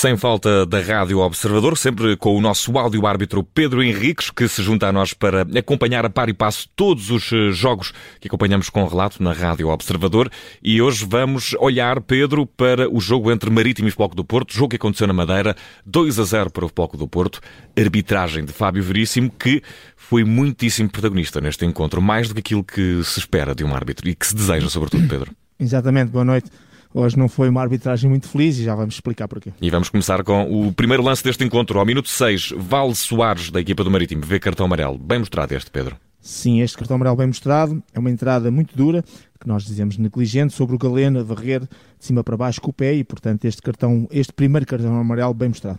Sem falta da Rádio Observador, sempre com o nosso áudio-árbitro Pedro Henriques, que se junta a nós para acompanhar a par e passo todos os eh, jogos que acompanhamos com relato na Rádio Observador. E hoje vamos olhar, Pedro, para o jogo entre Marítimo e Floco do Porto, jogo que aconteceu na Madeira, 2 a 0 para o Floco do Porto, arbitragem de Fábio Veríssimo, que foi muitíssimo protagonista neste encontro, mais do que aquilo que se espera de um árbitro e que se deseja, sobretudo, Pedro. Exatamente, boa noite. Hoje não foi uma arbitragem muito feliz e já vamos explicar porquê. E vamos começar com o primeiro lance deste encontro. Ao minuto 6, Val Soares, da equipa do Marítimo, vê cartão amarelo. Bem mostrado este, Pedro. Sim, este cartão amarelo bem mostrado. É uma entrada muito dura, que nós dizemos negligente, sobre o Galeno, a varrer de cima para baixo com o pé e, portanto, este cartão, este primeiro cartão amarelo bem mostrado.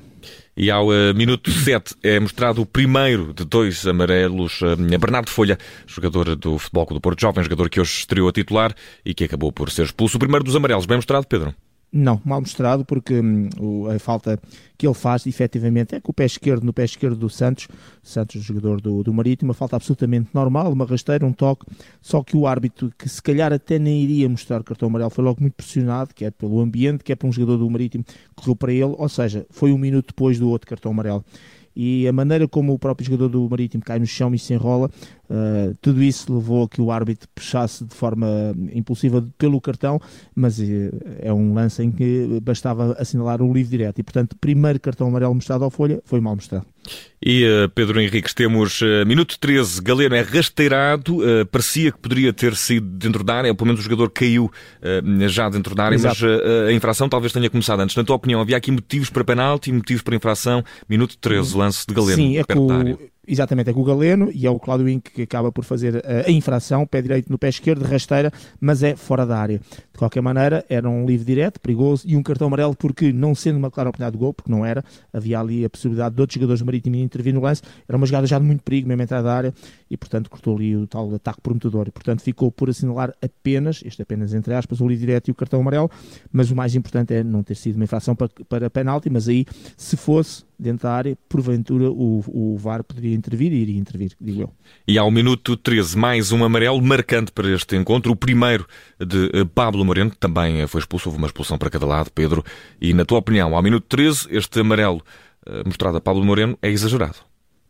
E ao uh, minuto 7 é mostrado o primeiro de dois amarelos. Uh, Bernardo Folha, jogador do Futebol do Porto, jovem jogador que hoje estreou a titular e que acabou por ser expulso. O primeiro dos amarelos, bem mostrado, Pedro? Não, mal mostrado, porque hum, a falta que ele faz, efetivamente, é com o pé esquerdo no pé esquerdo do Santos, Santos, jogador do, do Marítimo, uma falta absolutamente normal, uma rasteira, um toque, só que o árbitro, que se calhar até nem iria mostrar cartão amarelo, foi logo muito pressionado, quer pelo ambiente, quer por um jogador do Marítimo correu para ele, ou seja, foi um minuto depois do outro cartão amarelo. E a maneira como o próprio jogador do Marítimo cai no chão e se enrola, uh, tudo isso levou a que o árbitro puxasse de forma impulsiva pelo cartão, mas uh, é um lance em que bastava assinalar o livre direto e, portanto, primeiro cartão amarelo mostrado ao Folha foi mal mostrado. E uh, Pedro Henriques, temos uh, minuto 13, Galeno é rasteirado, uh, parecia que poderia ter sido dentro da área, pelo menos o jogador caiu já dentro da área, Exato. mas a infração talvez tenha começado antes. Na tua opinião, havia aqui motivos para penalti, motivos para infração? Minuto 13, lance de Galeno, Sim, é perto da área. Exatamente, é com o Galeno e é o Cláudio Inc que acaba por fazer a, a infração, pé direito no pé esquerdo, rasteira, mas é fora da área. De qualquer maneira, era um livre direto, perigoso e um cartão amarelo porque, não sendo uma clara oportunidade de gol, porque não era, havia ali a possibilidade de outros jogadores marítimos intervir no lance, era uma jogada já de muito perigo, mesmo entrada da área, e portanto cortou ali o tal ataque prometedor. E portanto ficou por assinalar apenas, este apenas entre aspas, o livre direto e o cartão amarelo, mas o mais importante é não ter sido uma infração para, para penalti, mas aí, se fosse dentro da área, porventura o, o VAR poderia intervir e iria intervir, digo eu. E ao minuto 13, mais um amarelo marcante para este encontro, o primeiro de eh, Pablo Moreno, também foi expulso, houve uma expulsão para cada lado, Pedro, e na tua opinião, ao minuto 13, este amarelo eh, mostrado a Pablo Moreno é exagerado?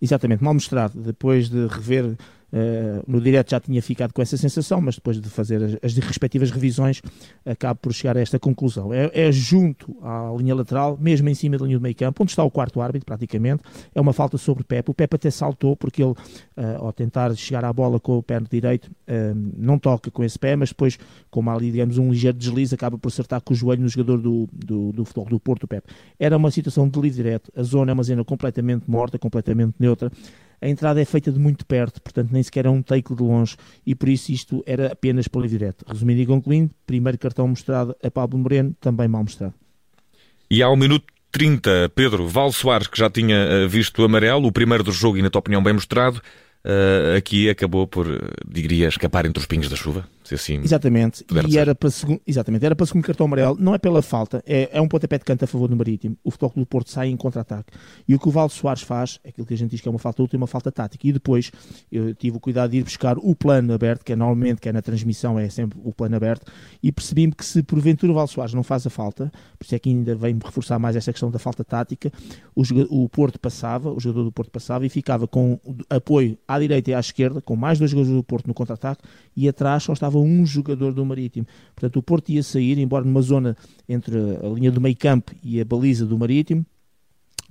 Exatamente, mal mostrado, depois de rever Uh, no direto já tinha ficado com essa sensação, mas depois de fazer as, as respectivas revisões, acabo por chegar a esta conclusão. É, é, junto à linha lateral, mesmo em cima da linha do meio campo, onde está o quarto árbitro, praticamente. É uma falta sobre o Pepe. O Pepe até saltou, porque ele, uh, ao tentar chegar à bola com o pé direito, uh, não toca com esse pé, mas depois, como há ali, digamos, um ligeiro deslize, acaba por acertar com o joelho no jogador do, do, do futebol do Porto, o Pepe. Era uma situação de livre direto. A zona é uma zona completamente morta, completamente neutra a entrada é feita de muito perto, portanto nem sequer é um take de longe e por isso isto era apenas para direto. Resumindo e concluindo, primeiro cartão mostrado a Pablo Moreno, também mal mostrado. E ao minuto 30, Pedro Val Soares, que já tinha eh, visto o amarelo, o primeiro do jogo e na tua opinião bem mostrado, uh, aqui acabou por, eh, diria, escapar entre os pingos da chuva? Se assim exatamente. E era para, segundo, exatamente, era para segundo cartão amarelo. Não é pela falta, é, é um pontapé de canto a favor do Marítimo. O Futebol do Porto sai em contra-ataque. E o que o Valdo Soares faz, é aquilo que a gente diz que é uma falta útil, é uma falta tática. E depois eu tive o cuidado de ir buscar o plano aberto, que é normalmente, que é na transmissão, é sempre o plano aberto, e percebi-me que se porventura o Valdo Soares não faz a falta, por isso é que ainda vem reforçar mais essa questão da falta tática, o, o Porto passava, o jogador do Porto passava e ficava com apoio à direita e à esquerda, com mais dois jogadores do Porto no contra-ataque, e atrás só estava um jogador do Marítimo. Portanto, o Porto ia sair, embora numa zona entre a linha do meio campo e a baliza do Marítimo,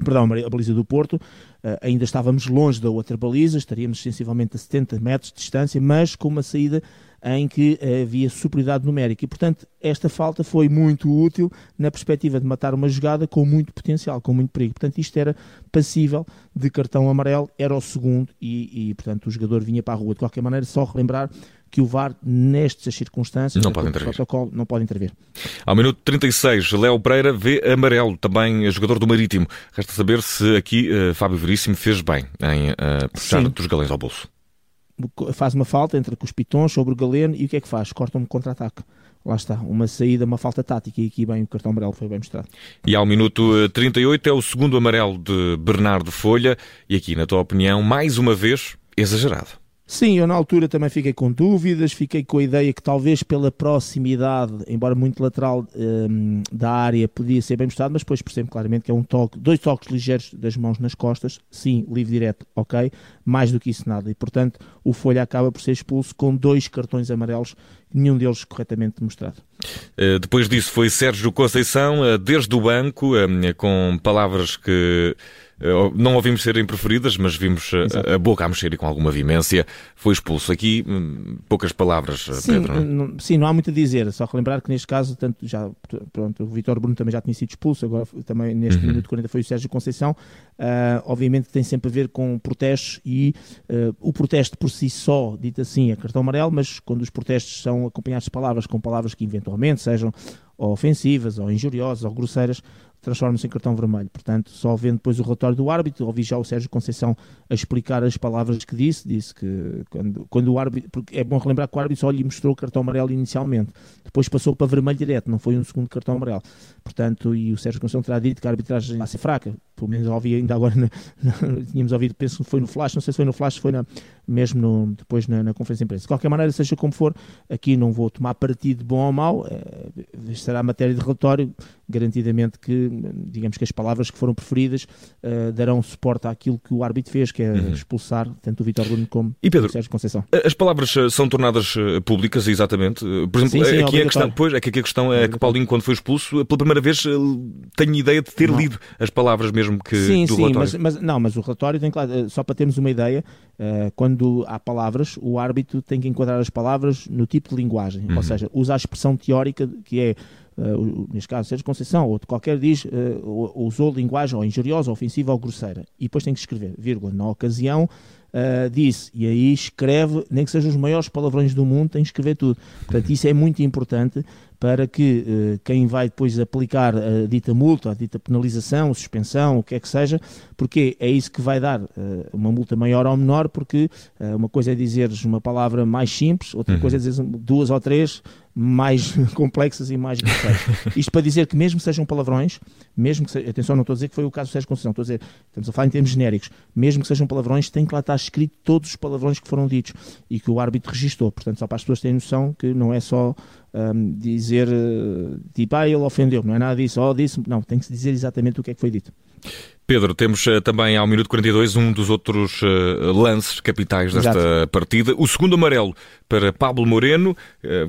perdão, a baliza do Porto, uh, ainda estávamos longe da outra baliza, estaríamos sensivelmente a 70 metros de distância, mas com uma saída em que havia superioridade numérica. E, portanto, esta falta foi muito útil na perspectiva de matar uma jogada com muito potencial, com muito perigo. Portanto, isto era passível de cartão amarelo, era o segundo e, e portanto, o jogador vinha para a rua. De qualquer maneira, só relembrar que o VAR, nestas circunstâncias, não pode intervir. protocolo, não pode intervir. Ao minuto 36, Léo Pereira vê amarelo, também jogador do Marítimo. Resta saber se aqui uh, Fábio Veríssimo fez bem em uh, puxar Sim. dos galões ao bolso. Faz uma falta, entra com os pitons sobre o galeno e o que é que faz? Corta um contra-ataque lá está, uma saída, uma falta tática e aqui bem o cartão amarelo foi bem mostrado. E ao minuto 38 eh, é o segundo amarelo de Bernardo Folha e aqui, na tua opinião, mais uma vez, exagerado. Sim, eu na altura também fiquei com dúvidas, fiquei com a ideia que talvez pela proximidade, embora muito lateral um, da área, podia ser bem mostrado, mas depois percebo claramente que é um toque, dois toques ligeiros das mãos nas costas, sim, livre direto, ok, mais do que isso nada, e portanto o Folha acaba por ser expulso com dois cartões amarelos, nenhum deles corretamente mostrado. Uh, depois disso foi Sérgio Conceição, uh, desde o banco, uh, com palavras que eh, não ouvimos serem preferidas, mas vimos a, a boca a mexer e com alguma vimência. Foi expulso. Aqui, hum, poucas palavras, eh, sim, Pedro. Não, sim, não há muito a dizer. Só relembrar que neste caso, tanto já, pronto, o Vitor Bruno também já tinha sido expulso, agora também neste uhum. minuto 40 foi o Sérgio Conceição. Uh, obviamente tem sempre a ver com protestos e uh, o protesto por si só, dito assim, é cartão amarelo, mas quando os protestos são acompanhados de palavras com palavras que eventualmente sejam ofensivas, ou injuriosas, ou grosseiras, transforma-se em cartão vermelho. Portanto, só vendo depois o relatório do árbitro, ouvi já o Sérgio Conceição a explicar as palavras que disse, disse que quando, quando o árbitro, porque é bom relembrar que o árbitro só lhe mostrou o cartão amarelo inicialmente, depois passou para vermelho direto, não foi um segundo cartão amarelo. Portanto, e o Sérgio Conceição terá dito que a arbitragem vai ser fraca, pelo menos ouvi ainda agora, na, na, tínhamos ouvido, penso que foi no Flash, não sei se foi no Flash, foi na, mesmo no, depois na, na, conferência de imprensa. De qualquer maneira, seja como for, aqui não vou tomar partido bom ou mau, é, será matéria de relatório, garantidamente que, digamos que as palavras que foram preferidas uh, darão suporte àquilo que o árbitro fez, que é uhum. expulsar tanto o Vitor Bruno como e Pedro, o Sérgio Conceição. As palavras eh, são tornadas públicas, exatamente. Por exemplo, sim, sim, aqui, a questão, pois, é que aqui a questão é que Paulinho, quando foi expulso, pela primeira vez tenho ideia de ter não. lido as palavras mesmo que sim, do sim, relatório. Mas, mas, não, mas o relatório tem claro, só para termos uma ideia, uh, quando há palavras, o árbitro tem que enquadrar as palavras no tipo de linguagem, uhum. ou seja, usa a expressão teórica que é Uh, neste caso Sérgio Conceição ou de qualquer diz, uh, usou linguagem ou injuriosa, ofensiva ou grosseira. E depois tem que escrever, vírgula, na ocasião uh, disse, e aí escreve, nem que sejam os maiores palavrões do mundo, tem que escrever tudo. Portanto, isso é muito importante para que uh, quem vai depois aplicar a dita multa, a dita penalização, suspensão, o que é que seja, porque é isso que vai dar uh, uma multa maior ou menor, porque uh, uma coisa é dizeres uma palavra mais simples, outra uhum. coisa é dizer duas ou três mais complexas e mais grosseiras. Isto para dizer que mesmo que sejam palavrões, mesmo que atenção, não estou a dizer que foi o caso do Sérgio Conceição, estou a dizer, estamos a falar em termos genéricos, mesmo que sejam palavrões, tem que lá estar escrito todos os palavrões que foram ditos e que o árbitro registou. Portanto, só para as pessoas terem noção que não é só um, dizer uh, tipo, ah, ele ofendeu, não é nada disso, oh, disse, não, tem que se dizer exatamente o que é que foi dito. Pedro, temos uh, também ao minuto 42 um dos outros uh, lances capitais desta Exato. partida. O segundo amarelo para Pablo Moreno,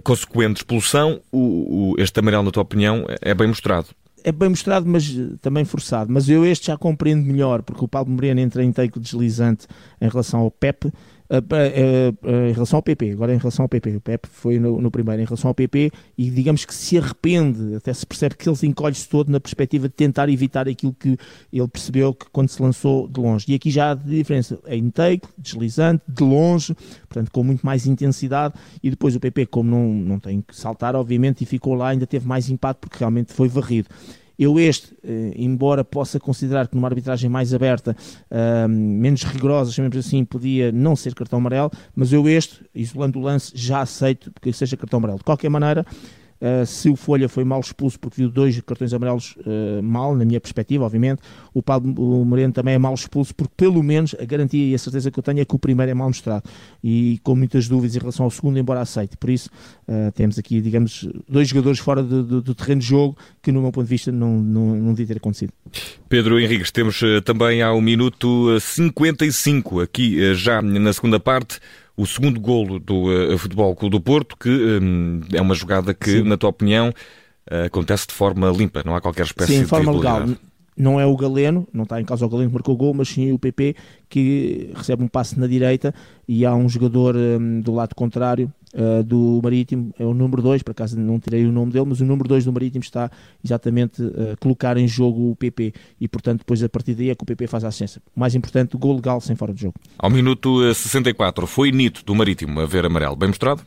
consequente expulsão. O, o, este amarelo, na tua opinião, é bem mostrado é bem mostrado, mas também forçado. Mas eu este já compreendo melhor, porque o Pablo Moreno entra em take deslizante em relação ao Pepe em relação ao PP, agora em relação ao PP, o PP foi no, no, primeiro, em relação ao PP, e digamos que se arrepende, até se percebe que ele se encolhe-se todo na perspectiva de tentar evitar aquilo que ele percebeu que quando se lançou de longe. E aqui já há diferença, é intake, deslizante, de longe, portanto com muito mais intensidade, e depois o PP, como não, não tem que saltar, obviamente, e ficou lá, ainda teve mais impacto porque realmente foi varrido. Eu este, eh, embora possa considerar que numa arbitragem mais aberta, menos rigorosa, chamemos assim, podia não ser cartão amarelo, mas eu este, isolando o lance, já aceito que seja cartão amarelo. De qualquer maneira, Uh, se o Folha foi mal expulso porque viu dois cartões amarelos uh, mal, na minha perspectiva, obviamente, o Pablo Moreno também é mal expulso porque, pelo menos, a garantia e a certeza que eu tenho é que o primeiro é mal mostrado e com muitas dúvidas em relação ao segundo, embora aceite. Por isso, uh, temos aqui, digamos, dois jogadores fora do, do, terreno de jogo que, no meu ponto de vista, não, não, não devia ter acontecido. Pedro Henriques, temos também ao minuto 55, aqui já na segunda parte o segundo golo do uh, Futebol Clube do Porto, que um, é uma jogada que, Sim. na tua opinião, uh, acontece de forma limpa, não há qualquer espécie sim, de forma legal. Não é o Galeno, não está em causa o Galeno que marcou o gol, mas sim o PP que recebe um passe na direita e há um jogador um, do lado contrário uh, do Marítimo, é o número 2, por acaso não tirei o nome dele, mas o número 2 do Marítimo está exatamente a uh, colocar em jogo o PP e, portanto, depois a partir daí é que o PP faz a assistência. O mais importante, gol legal sem fora de jogo. Ao minuto 64, foi Nito do Marítimo a ver amarelo. Bem mostrado?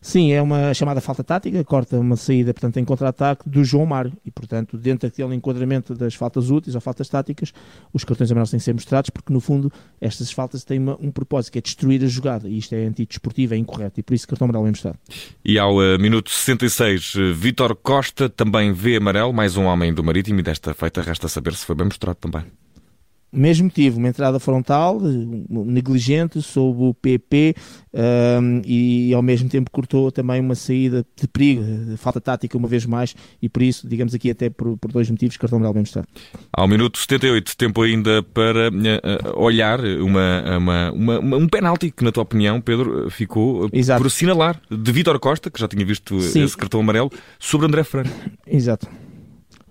Sim, é uma chamada falta tática, corta uma saída, portanto, em contra-ataque do João Mário. E, portanto, dentro daquele enquadramento das faltas úteis ou faltas táticas, os cartões amarelos têm que ser mostrados, porque, no fundo, estas faltas têm uma, um propósito, que é destruir a jogada. E isto é antidesportivo, é incorreto. E por isso cartão amarelo é mostrado. E ao uh, minuto 66, uh, Vítor Costa também vê amarelo, mais um homem do Marítimo, e desta feita resta saber se foi bem mostrado também. Mesmo motivo, uma entrada frontal negligente sob o PP um, e ao mesmo tempo cortou também uma saída de perigo, falta tática uma vez mais e por isso, digamos aqui até por, por dois motivos, cartão amarelo bem mostrado. Ao minuto 78, tempo ainda para uh, olhar uma, uma, uma, um penalti que na tua opinião, Pedro, ficou Exato. por assinalar de Vítor Costa, que já tinha visto Sim. esse cartão amarelo, sobre André Franco. Exato.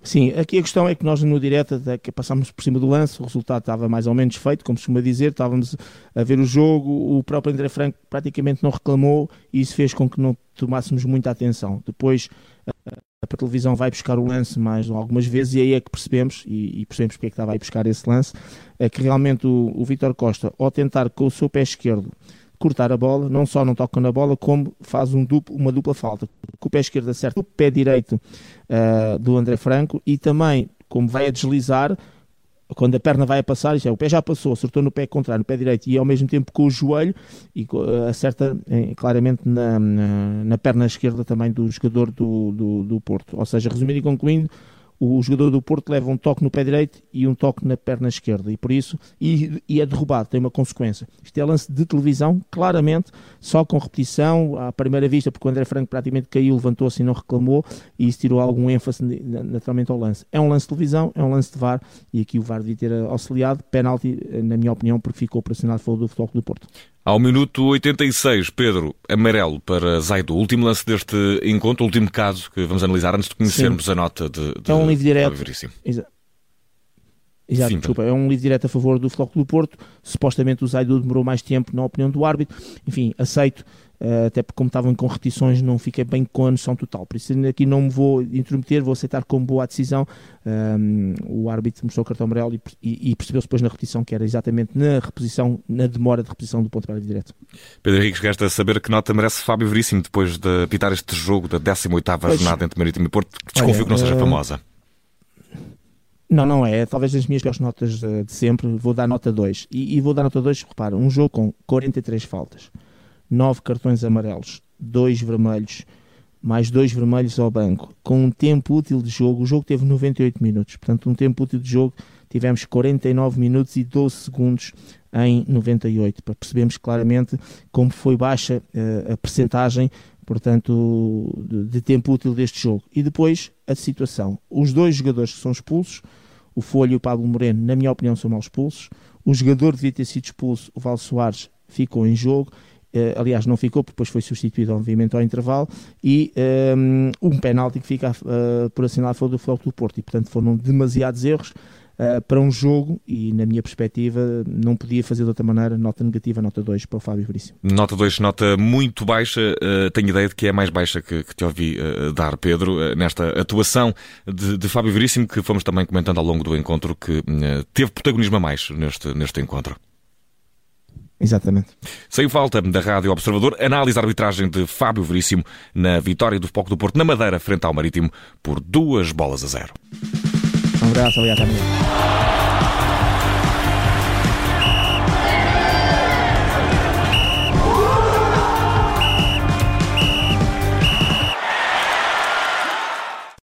Sim, aqui a questão é que nós no direto passámos por cima do lance, o resultado estava mais ou menos feito, como costuma dizer, estávamos a ver o jogo, o próprio André Franco praticamente não reclamou e isso fez com que não tomássemos muita atenção. Depois a, a televisão vai buscar o lance mais algumas vezes e aí é que percebemos, e, e percebemos porque é que estava a buscar esse lance, é que realmente o, o Vitor Costa, ao tentar com o seu pé esquerdo cortar a bola, não só não toca na bola, como faz um duplo, uma dupla falta. Com o pé esquerdo acerta o pé direito uh, do André Franco e também, como vai a deslizar, quando a perna vai a passar, é, o pé já passou, acertou no pé contrário, no pé direito, e ao mesmo tempo com o joelho, e uh, acerta eh, claramente na, na, na, perna esquerda também do jogador do, do, do Porto. Ou seja, resumindo e concluindo, o jogador do Porto leva um toque no pé direito e um toque na perna esquerda, e por isso, e, e é derrubado, tem uma consequência. Isto é lance de televisão, claramente, só com repetição, à primeira vista, porque o André Franco praticamente caiu, levantou-se e não reclamou, e isso tirou algum ênfase naturalmente ao lance. É um lance de televisão, é um lance de VAR, e aqui o VAR devia ter auxiliado, penalti, na minha opinião, porque ficou operacionado fora do Futebol do Porto. Ao minuto 86, Pedro, amarelo para Zaido. Último lance deste encontro, último caso que vamos analisar antes de conhecermos Sim. a nota de, de. É um livro direto. Exato. Exato, desculpa, é um livro direto a favor do Futebol do Porto. Supostamente o Zaidu demorou mais tempo, na opinião do árbitro. Enfim, aceito. Uh, até porque como estavam com repetições não fiquei bem com a noção total, por isso aqui não me vou intrometer, vou aceitar como boa a decisão um, o árbitro mostrou o cartão amarelo e, e, e percebeu-se depois na repetição que era exatamente na reposição, na demora de repetição do ponto de direto. Pedro Henriques, resta saber que nota merece Fábio Veríssimo depois de apitar este jogo da 18ª jornada entre Marítimo e Porto, que desconfio olha, que não seja uh... famosa. Não, não é. Talvez as minhas piores notas de sempre. Vou dar nota 2. E, e, vou dar nota 2, repara, um jogo com 43 faltas, 9 cartões amarelos, 2 vermelhos, mais 2 vermelhos ao banco, com um tempo útil de jogo. O jogo teve 98 minutos, portanto, um tempo útil de jogo tivemos 49 minutos e 12 segundos em 98, para percebermos claramente como foi baixa uh, a percentagem portanto, de, de, tempo útil deste jogo. E depois a situação. Os dois jogadores que são expulsos, o Folha e o Pablo Moreno, na minha opinião, são mal expulsos. O jogador devia ter sido expulso, o Val Soares, ficou em jogo. Uh, aliás, não ficou, porque depois foi substituído, obviamente, ao intervalo. E um, ehm, um penalti que fica uh, por assinar foi do Futebol do Porto. E, portanto, foram demasiados erros uh, para um jogo. E, na minha perspectiva, não podia fazer de outra maneira. Nota negativa, nota 2 para o Fábio Veríssimo. Nota 2, nota muito baixa. tenho ideia de que é a mais baixa que, que te ouvi dar, Pedro, nesta atuação de, de, Fábio Veríssimo, que fomos também comentando ao longo do encontro, que teve protagonismo a mais neste, neste encontro. Exatamente. Sem falta da Rádio Observador, análise arbitragem de Fábio Veríssimo na vitória do Foco do Porto na Madeira frente ao Marítimo por duas bolas a zero. Um abraço, obrigado.